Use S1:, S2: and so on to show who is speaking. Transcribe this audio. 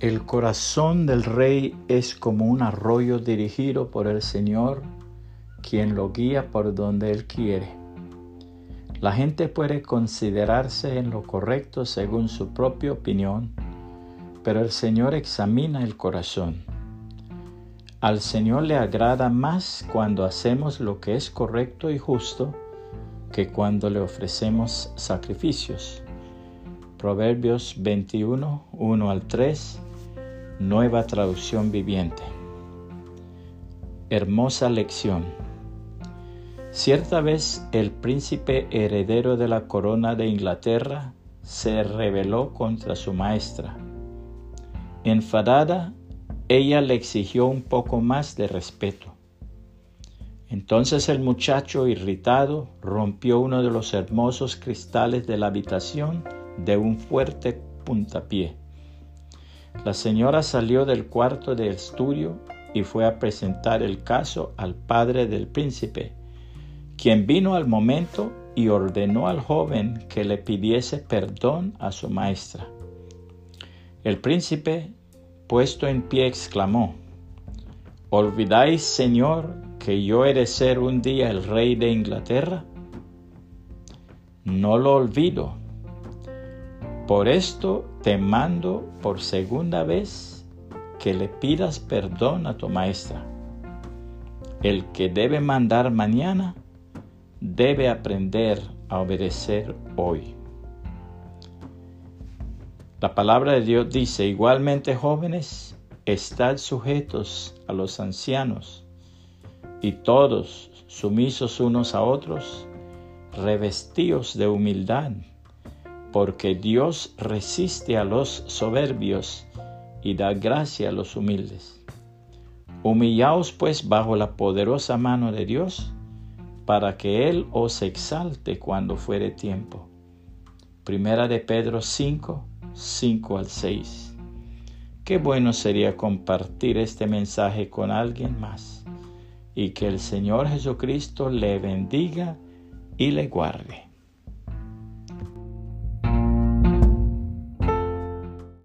S1: El corazón del rey es como un arroyo dirigido por el Señor, quien lo guía por donde Él quiere. La gente puede considerarse en lo correcto según su propia opinión, pero el Señor examina el corazón. Al Señor le agrada más cuando hacemos lo que es correcto y justo que cuando le ofrecemos sacrificios. Proverbios 21, 1 al 3 Nueva traducción viviente. Hermosa lección. Cierta vez el príncipe heredero de la corona de Inglaterra se rebeló contra su maestra. Enfadada, ella le exigió un poco más de respeto. Entonces el muchacho, irritado, rompió uno de los hermosos cristales de la habitación de un fuerte puntapié. La señora salió del cuarto de estudio y fue a presentar el caso al padre del príncipe, quien vino al momento y ordenó al joven que le pidiese perdón a su maestra. El príncipe, puesto en pie, exclamó, ¿Olvidáis, Señor, que yo he de ser un día el rey de Inglaterra? No lo olvido, por esto te mando por segunda vez que le pidas perdón a tu maestra. El que debe mandar mañana debe aprender a obedecer hoy. La palabra de Dios dice, igualmente jóvenes, estad sujetos a los ancianos y todos sumisos unos a otros, revestidos de humildad porque Dios resiste a los soberbios y da gracia a los humildes. Humillaos pues bajo la poderosa mano de Dios, para que Él os exalte cuando fuere tiempo. Primera de Pedro 5, 5 al 6. Qué bueno sería compartir este mensaje con alguien más y que el Señor Jesucristo le bendiga y le guarde.